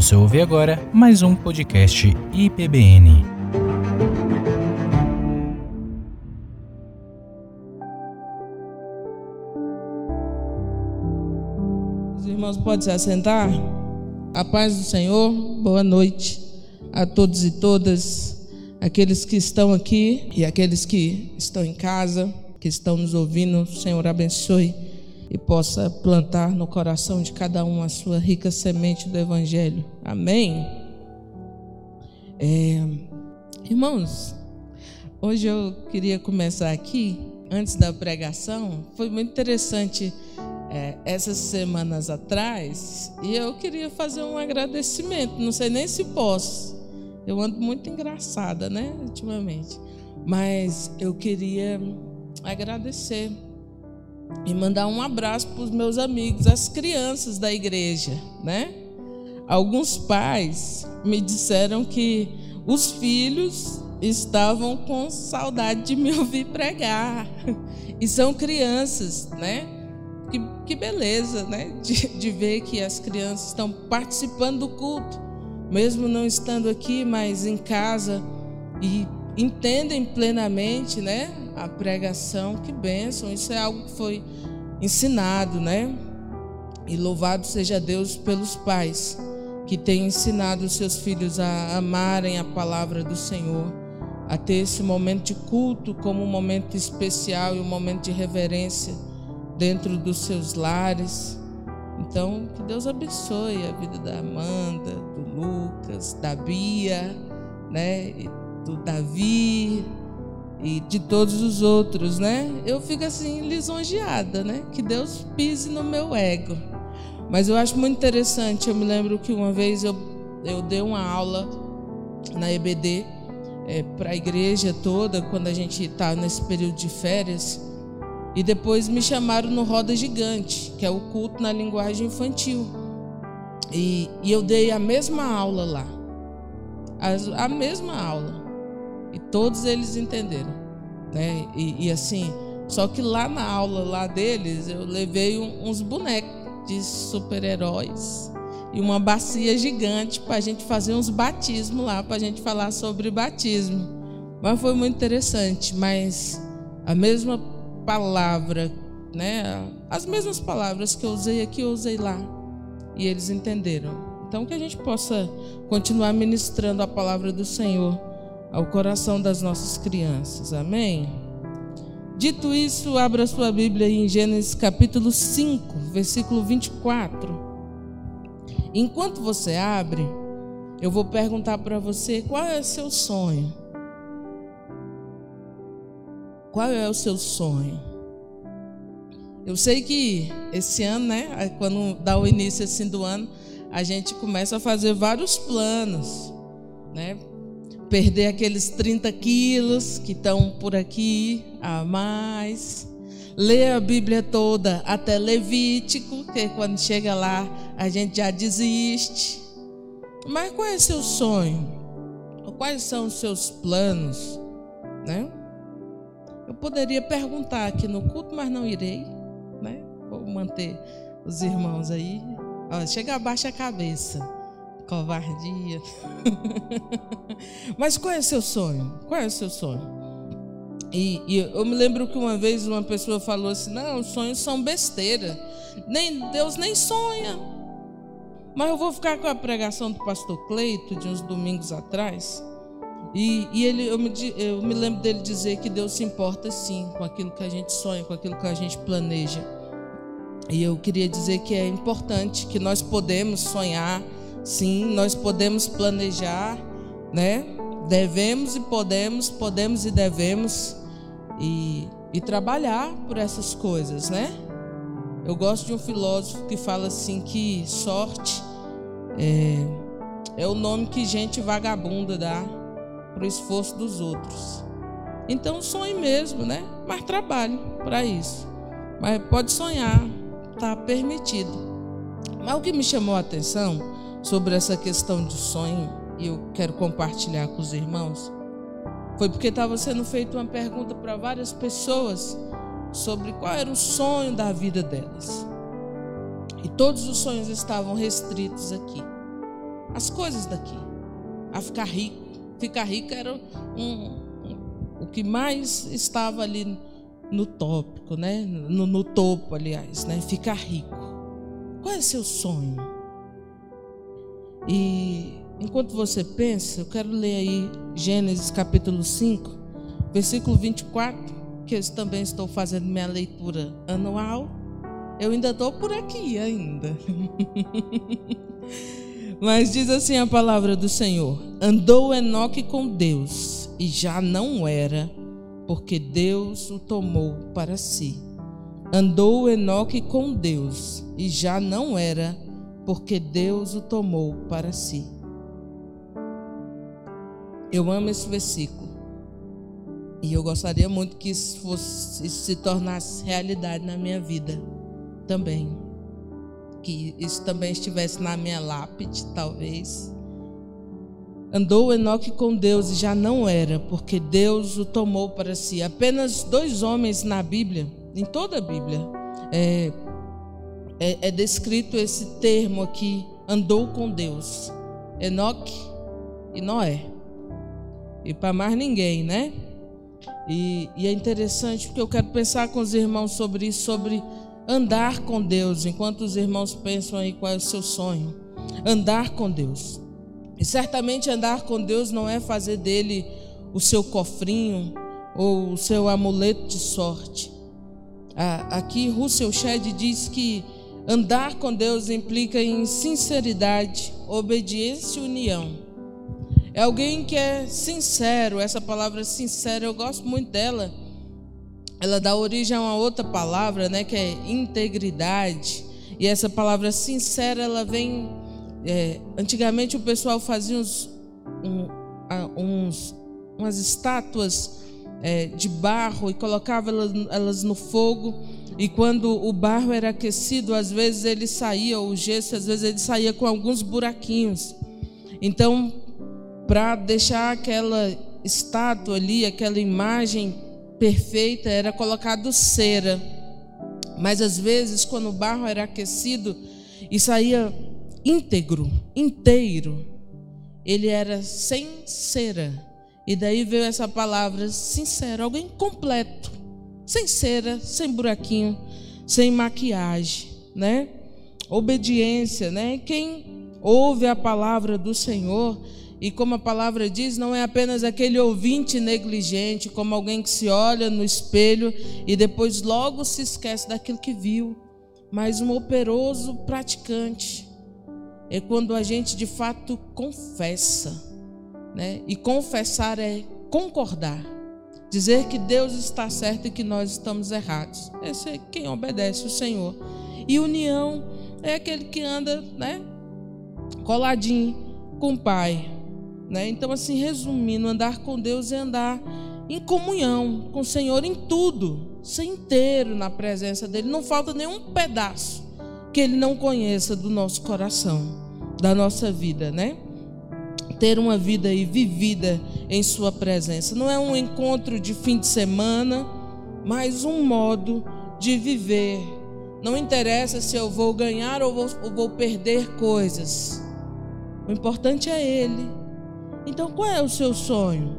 Você ouve agora mais um podcast IPBN. Os irmãos podem se assentar? A paz do Senhor, boa noite a todos e todas, aqueles que estão aqui e aqueles que estão em casa, que estão nos ouvindo. O Senhor abençoe e possa plantar no coração de cada um a sua rica semente do Evangelho. Amém? É, irmãos, hoje eu queria começar aqui, antes da pregação, foi muito interessante é, essas semanas atrás, e eu queria fazer um agradecimento, não sei nem se posso. Eu ando muito engraçada, né, ultimamente. Mas eu queria agradecer e mandar um abraço para os meus amigos, as crianças da igreja, né? Alguns pais me disseram que os filhos estavam com saudade de me ouvir pregar. E são crianças, né? Que, que beleza, né? De, de ver que as crianças estão participando do culto, mesmo não estando aqui, mas em casa, e entendem plenamente, né? a pregação, que bênção, isso é algo que foi ensinado, né? E louvado seja Deus pelos pais que têm ensinado os seus filhos a amarem a palavra do Senhor, a ter esse momento de culto como um momento especial e um momento de reverência dentro dos seus lares. Então, que Deus abençoe a vida da Amanda, do Lucas, da Bia, né, do Davi, e de todos os outros, né? Eu fico assim lisonjeada, né? Que Deus pise no meu ego. Mas eu acho muito interessante. Eu me lembro que uma vez eu, eu dei uma aula na EBD é, para a igreja toda, quando a gente está nesse período de férias. E depois me chamaram no Roda Gigante, que é o culto na linguagem infantil. E, e eu dei a mesma aula lá. a, a mesma aula. E todos eles entenderam. Né? E, e, assim, só que lá na aula lá deles, eu levei um, uns bonecos de super-heróis e uma bacia gigante para a gente fazer uns batismos lá, para a gente falar sobre batismo. Mas foi muito interessante. Mas a mesma palavra, né? As mesmas palavras que eu usei aqui, eu usei lá. E eles entenderam. Então, que a gente possa continuar ministrando a palavra do Senhor ao coração das nossas crianças. Amém? Dito isso, abra sua Bíblia em Gênesis capítulo 5, versículo 24. Enquanto você abre, eu vou perguntar para você qual é o seu sonho. Qual é o seu sonho? Eu sei que esse ano, né, quando dá o início assim do ano, a gente começa a fazer vários planos, né? Perder aqueles 30 quilos que estão por aqui a mais. Ler a Bíblia toda até Levítico, que quando chega lá a gente já desiste. Mas qual é seu sonho? Quais são os seus planos? Né? Eu poderia perguntar aqui no culto, mas não irei. Né? Vou manter os irmãos aí. Ó, chega abaixa a cabeça covardia. Mas qual é o seu sonho? Qual é o seu sonho? E, e, eu me lembro que uma vez uma pessoa falou assim: não, os sonhos são besteira. Nem, Deus nem sonha. Mas eu vou ficar com a pregação do pastor Cleito de uns domingos atrás. E, e ele, eu me, eu me lembro dele dizer que Deus se importa sim com aquilo que a gente sonha, com aquilo que a gente planeja. E eu queria dizer que é importante que nós podemos sonhar Sim, nós podemos planejar, né? Devemos e podemos, podemos e devemos e, e trabalhar por essas coisas, né? Eu gosto de um filósofo que fala assim que sorte é, é o nome que gente vagabunda dá para o esforço dos outros. Então sonhe mesmo, né? Mas trabalhe para isso. Mas pode sonhar, está permitido. Mas o que me chamou a atenção sobre essa questão de sonho e eu quero compartilhar com os irmãos foi porque estava sendo feita uma pergunta para várias pessoas sobre qual era o sonho da vida delas. E todos os sonhos estavam restritos aqui. as coisas daqui, a ficar rico. Ficar rico era um, um, o que mais estava ali no tópico, né? No, no topo, aliás, né? Ficar rico. Qual é seu sonho? E enquanto você pensa, eu quero ler aí Gênesis capítulo 5, versículo 24, que eu também estou fazendo minha leitura anual. Eu ainda estou por aqui ainda. Mas diz assim a palavra do Senhor: Andou Enoque com Deus e já não era, porque Deus o tomou para si. Andou Enoque com Deus e já não era, porque Deus o tomou para si. Eu amo esse versículo. E eu gostaria muito que isso, fosse, isso se tornasse realidade na minha vida também. Que isso também estivesse na minha lápide, talvez. Andou Enoque com Deus e já não era, porque Deus o tomou para si. Apenas dois homens na Bíblia, em toda a Bíblia, é, é, é descrito esse termo aqui, andou com Deus. Enoque e Noé. E para mais ninguém, né? E, e, é interessante porque eu quero pensar com os irmãos sobre isso, sobre andar com Deus, enquanto os irmãos pensam aí qual é o seu sonho. Andar com Deus. E certamente andar com Deus não é fazer dele o seu cofrinho ou o seu amuleto de sorte. Aqui Russell Shedd diz que andar com Deus implica em sinceridade, obediência e união. É alguém que é sincero, essa palavra sincera, eu gosto muito dela ela dá origem a uma outra palavra, né, que é integridade. E essa palavra sincera, ela vem. É, antigamente o pessoal fazia uns, um, uns umas estátuas é, de barro e colocava elas, elas no fogo. E quando o barro era aquecido, às vezes ele saía, o gesso, às vezes ele saía com alguns buraquinhos. Então, para deixar aquela estátua ali, aquela imagem perfeita era colocado cera. Mas às vezes, quando o barro era aquecido e saía íntegro, inteiro, ele era sem cera. E daí veio essa palavra sincero, alguém completo, sem cera, sem buraquinho, sem maquiagem, né? Obediência, né? Quem ouve a palavra do Senhor e como a palavra diz, não é apenas aquele ouvinte negligente, como alguém que se olha no espelho e depois logo se esquece daquilo que viu, mas um operoso praticante. É quando a gente de fato confessa, né? E confessar é concordar, dizer que Deus está certo e que nós estamos errados. Esse é quem obedece o Senhor. E união é aquele que anda, né? Coladinho com o Pai né? Então, assim, resumindo, andar com Deus é andar em comunhão com o Senhor em tudo, ser inteiro na presença dEle. Não falta nenhum pedaço que Ele não conheça do nosso coração, da nossa vida, né? Ter uma vida aí vivida em Sua presença. Não é um encontro de fim de semana, mas um modo de viver. Não interessa se eu vou ganhar ou vou, ou vou perder coisas. O importante é Ele então, qual é o seu sonho?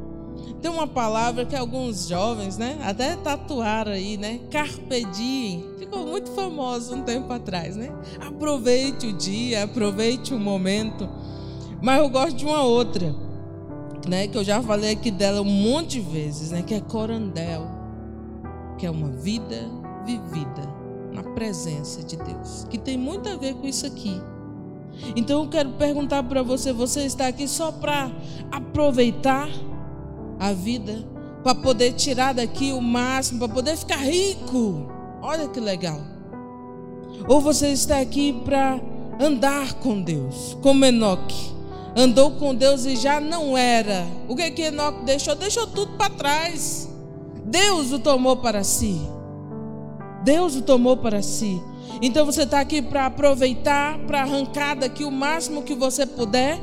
Tem uma palavra que alguns jovens, né, até tatuaram aí, né? Carpe diem. Ficou muito famoso um tempo atrás, né? Aproveite o dia, aproveite o momento. Mas eu gosto de uma outra, né, que eu já falei aqui dela um monte de vezes, né, que é corandel, que é uma vida vivida na presença de Deus, que tem muito a ver com isso aqui. Então eu quero perguntar para você: você está aqui só para aproveitar a vida, para poder tirar daqui o máximo, para poder ficar rico? Olha que legal. Ou você está aqui para andar com Deus, como Enoque? Andou com Deus e já não era. O que que Enoque deixou? Deixou tudo para trás. Deus o tomou para si. Deus o tomou para si. Então você está aqui para aproveitar, para arrancar daqui o máximo que você puder?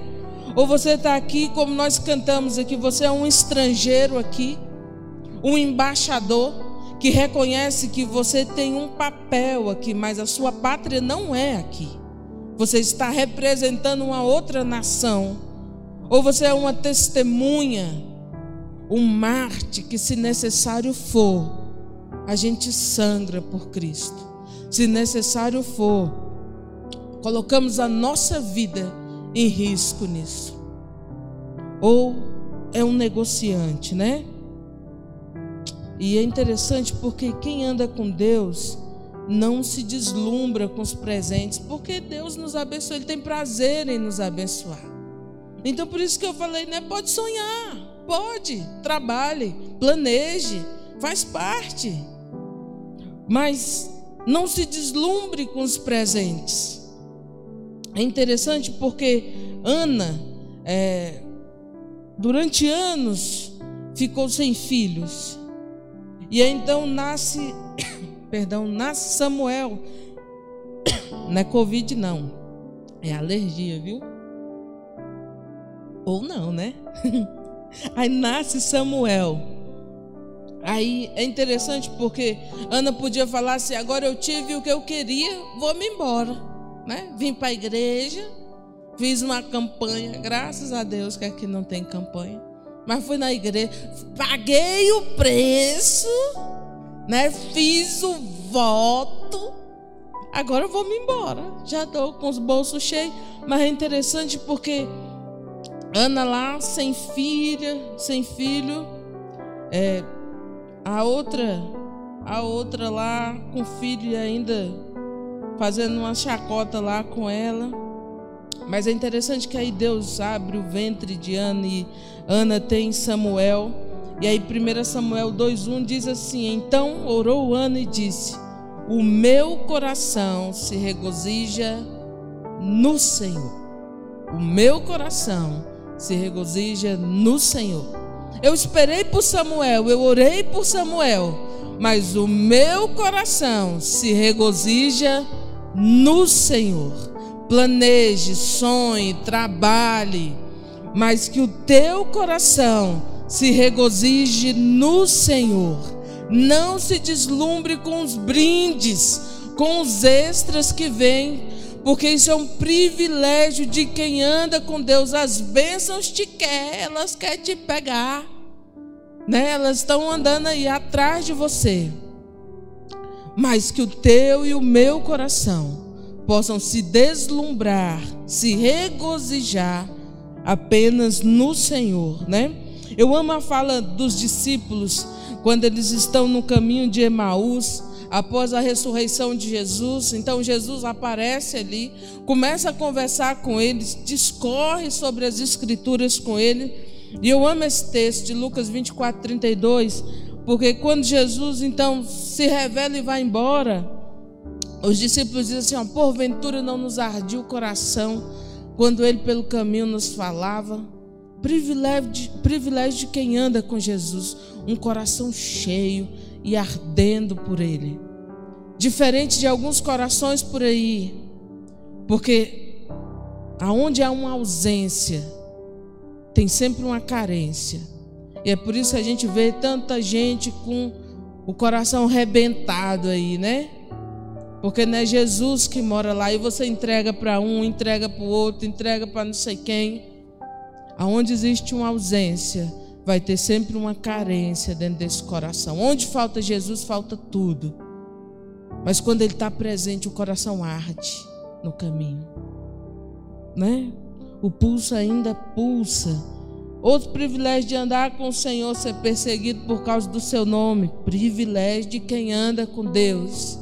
Ou você está aqui, como nós cantamos aqui, você é um estrangeiro aqui, um embaixador que reconhece que você tem um papel aqui, mas a sua pátria não é aqui. Você está representando uma outra nação. Ou você é uma testemunha, um Marte que, se necessário for, a gente sangra por Cristo. Se necessário for, colocamos a nossa vida em risco nisso. Ou é um negociante, né? E é interessante porque quem anda com Deus não se deslumbra com os presentes, porque Deus nos abençoa, Ele tem prazer em nos abençoar. Então por isso que eu falei, né? Pode sonhar, pode, trabalhe, planeje, faz parte. Mas não se deslumbre com os presentes. É interessante porque Ana, é, durante anos, ficou sem filhos. E então nasce, perdão, nasce Samuel. Não é Covid, não. É alergia, viu? Ou não, né? Aí nasce Samuel. Aí é interessante porque Ana podia falar assim: agora eu tive o que eu queria, vou-me embora. Né? Vim para a igreja, fiz uma campanha, graças a Deus que aqui não tem campanha mas fui na igreja, paguei o preço, né? Fiz o voto. Agora eu vou me embora. Já estou com os bolsos cheios. Mas é interessante porque Ana lá, sem filha, sem filho. É, a outra, a outra lá com filho e ainda fazendo uma chacota lá com ela. Mas é interessante que aí Deus abre o ventre de Ana e Ana tem Samuel. E aí 1 Samuel 2:1 diz assim: Então orou Ana e disse: O meu coração se regozija no Senhor. O meu coração se regozija no Senhor. Eu esperei por Samuel, eu orei por Samuel, mas o meu coração se regozija no Senhor planeje, sonhe, trabalhe, mas que o teu coração se regozije no Senhor. Não se deslumbre com os brindes, com os extras que vêm, porque isso é um privilégio de quem anda com Deus. As bênçãos te quer, elas querem te pegar, né? Elas estão andando aí atrás de você. Mas que o teu e o meu coração possam se deslumbrar, se regozijar apenas no Senhor, né? Eu amo a fala dos discípulos quando eles estão no caminho de Emaús, após a ressurreição de Jesus. Então Jesus aparece ali, começa a conversar com eles, discorre sobre as escrituras com ele. E eu amo esse texto de Lucas 24, 32, porque quando Jesus então se revela e vai embora, os discípulos dizem assim: ó, porventura não nos ardia o coração quando ele pelo caminho nos falava. Privilégio de, privilégio de quem anda com Jesus, um coração cheio e ardendo por ele. Diferente de alguns corações por aí, porque aonde há uma ausência, tem sempre uma carência. E é por isso que a gente vê tanta gente com o coração rebentado aí, né? Porque não é Jesus que mora lá e você entrega para um, entrega para o outro, entrega para não sei quem. Aonde existe uma ausência, vai ter sempre uma carência dentro desse coração. Onde falta Jesus, falta tudo. Mas quando Ele está presente, o coração arde no caminho. Né? O pulso ainda pulsa. Outro privilégio de andar com o Senhor, ser perseguido por causa do seu nome. Privilégio de quem anda com Deus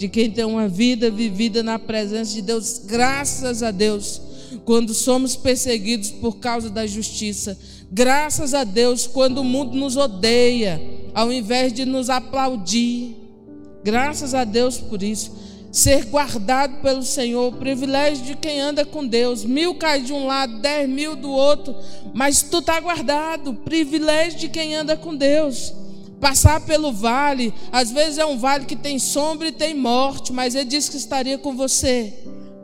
de quem tem uma vida vivida na presença de Deus, graças a Deus, quando somos perseguidos por causa da justiça, graças a Deus, quando o mundo nos odeia, ao invés de nos aplaudir, graças a Deus por isso. Ser guardado pelo Senhor, privilégio de quem anda com Deus. Mil cai de um lado, dez mil do outro, mas tu está guardado. Privilégio de quem anda com Deus passar pelo vale, às vezes é um vale que tem sombra e tem morte, mas ele disse que estaria com você.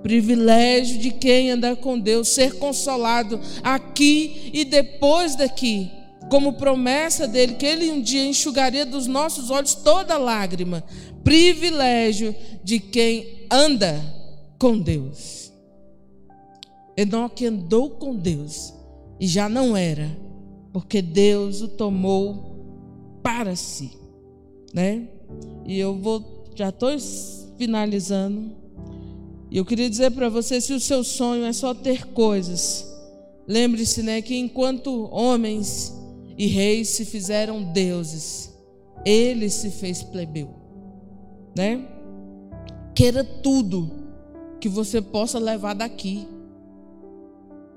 Privilégio de quem anda com Deus, ser consolado aqui e depois daqui, como promessa dele, que ele um dia enxugaria dos nossos olhos toda lágrima. Privilégio de quem anda com Deus. Enoque andou com Deus e já não era, porque Deus o tomou para si, né? E eu vou, já estou finalizando. E eu queria dizer para você, se o seu sonho é só ter coisas, lembre-se, né, que enquanto homens e reis se fizeram deuses, ele se fez plebeu, né? Queira tudo que você possa levar daqui.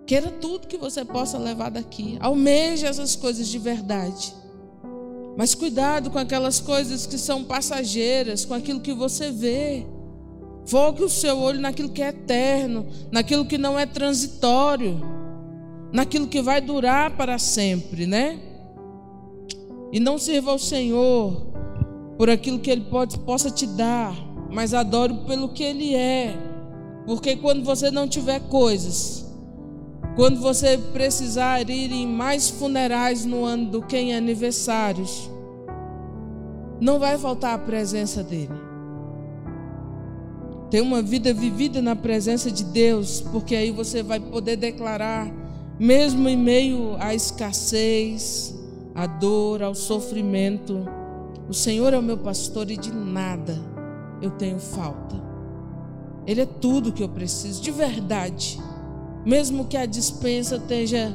Queira tudo que você possa levar daqui. Almeje essas coisas de verdade. Mas cuidado com aquelas coisas que são passageiras, com aquilo que você vê. Foque o seu olho naquilo que é eterno, naquilo que não é transitório, naquilo que vai durar para sempre, né? E não sirva ao Senhor por aquilo que Ele pode, possa te dar, mas adore pelo que Ele é. Porque quando você não tiver coisas, quando você precisar ir em mais funerais no ano do que em aniversários, não vai faltar a presença dele. Ter uma vida vivida na presença de Deus, porque aí você vai poder declarar, mesmo em meio à escassez, à dor, ao sofrimento, o Senhor é o meu pastor e de nada eu tenho falta. Ele é tudo que eu preciso, de verdade. Mesmo que a dispensa esteja,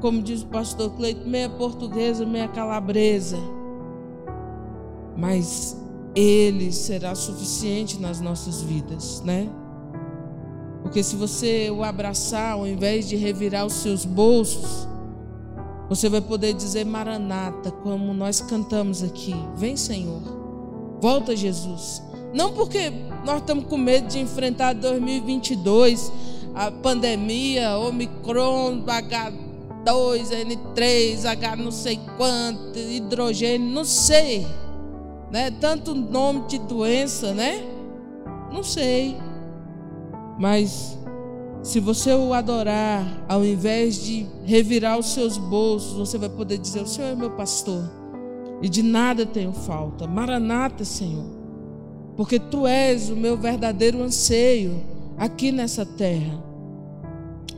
como diz o pastor Cleito, meia portuguesa, meia calabresa. Mas Ele será suficiente nas nossas vidas, né? Porque se você o abraçar, ao invés de revirar os seus bolsos, você vai poder dizer Maranata, como nós cantamos aqui. Vem, Senhor. Volta, Jesus. Não porque nós estamos com medo de enfrentar 2022, a pandemia, Omicron, H2N3, H não sei quanto, hidrogênio, não sei. Né? Tanto nome de doença, né? Não sei. Mas se você o adorar, ao invés de revirar os seus bolsos, você vai poder dizer: O Senhor é meu pastor, e de nada tenho falta. Maranata, Senhor, porque tu és o meu verdadeiro anseio aqui nessa terra.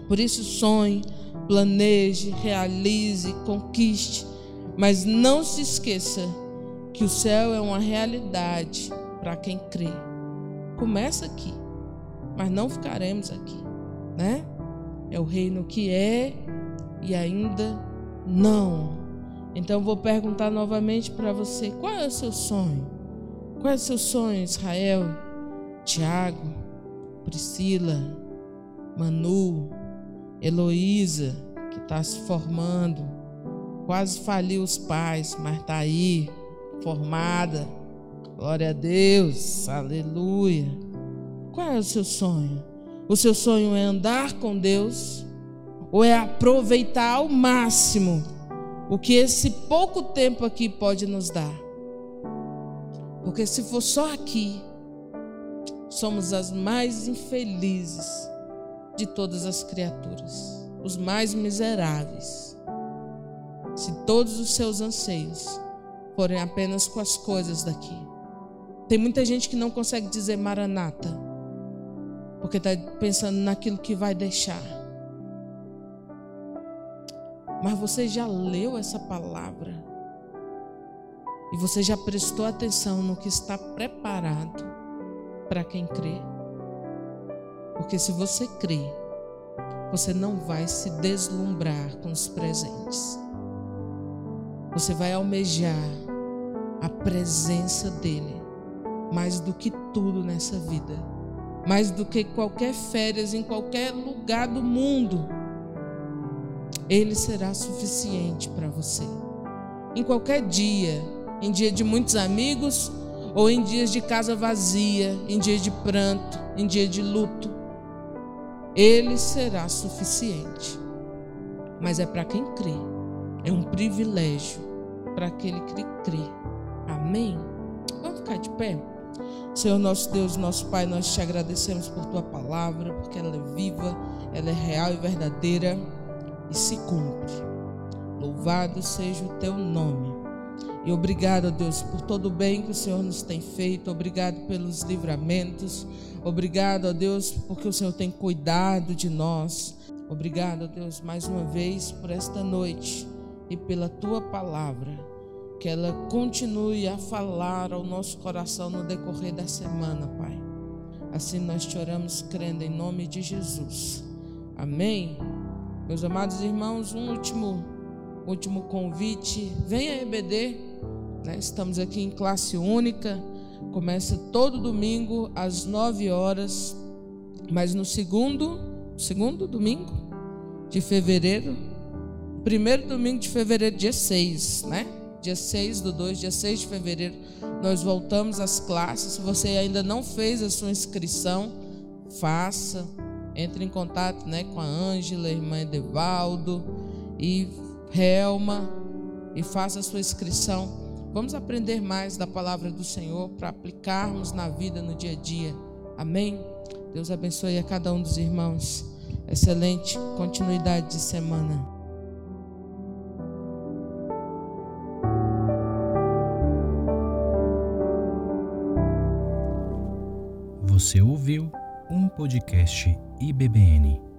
Por isso, sonhe, planeje, realize, conquiste, mas não se esqueça que o céu é uma realidade para quem crê. Começa aqui, mas não ficaremos aqui, né? É o reino que é e ainda não. Então vou perguntar novamente para você: qual é o seu sonho? Qual é o seu sonho, Israel? Tiago, Priscila, Manu, Heloísa, que está se formando, quase faliu os pais, mas está aí, formada. Glória a Deus, aleluia. Qual é o seu sonho? O seu sonho é andar com Deus ou é aproveitar ao máximo o que esse pouco tempo aqui pode nos dar? Porque se for só aqui, somos as mais infelizes de todas as criaturas, os mais miseráveis. Se todos os seus anseios forem apenas com as coisas daqui. Tem muita gente que não consegue dizer maranata, porque está pensando naquilo que vai deixar. Mas você já leu essa palavra? E você já prestou atenção no que está preparado para quem crê. Porque se você crê, você não vai se deslumbrar com os presentes. Você vai almejar a presença dele mais do que tudo nessa vida, mais do que qualquer férias em qualquer lugar do mundo. Ele será suficiente para você. Em qualquer dia, em dia de muitos amigos, ou em dias de casa vazia, em dias de pranto, em dia de luto, ele será suficiente. Mas é para quem crê, é um privilégio para aquele que crê. Amém? Vamos ficar de pé? Senhor nosso Deus, nosso Pai, nós te agradecemos por tua palavra, porque ela é viva, ela é real e verdadeira e se cumpre. Louvado seja o teu nome. E obrigado, Deus, por todo o bem que o Senhor nos tem feito. Obrigado pelos livramentos. Obrigado, Deus, porque o Senhor tem cuidado de nós. Obrigado, Deus, mais uma vez por esta noite e pela tua palavra. Que ela continue a falar ao nosso coração no decorrer da semana, Pai. Assim nós te oramos crendo em nome de Jesus. Amém. Meus amados irmãos, um último último convite. Venha EBD. Né? Estamos aqui em classe única. Começa todo domingo às 9 horas. Mas no segundo, segundo domingo de fevereiro, primeiro domingo de fevereiro, dia 6, né? Dia 6 do 2, dia 6 de fevereiro, nós voltamos às classes. Se você ainda não fez a sua inscrição, faça. Entre em contato né, com a Ângela, irmã Edevaldo, e Helma e faça a sua inscrição. Vamos aprender mais da palavra do Senhor para aplicarmos na vida no dia a dia. Amém? Deus abençoe a cada um dos irmãos. Excelente continuidade de semana. Você ouviu um podcast IBBN.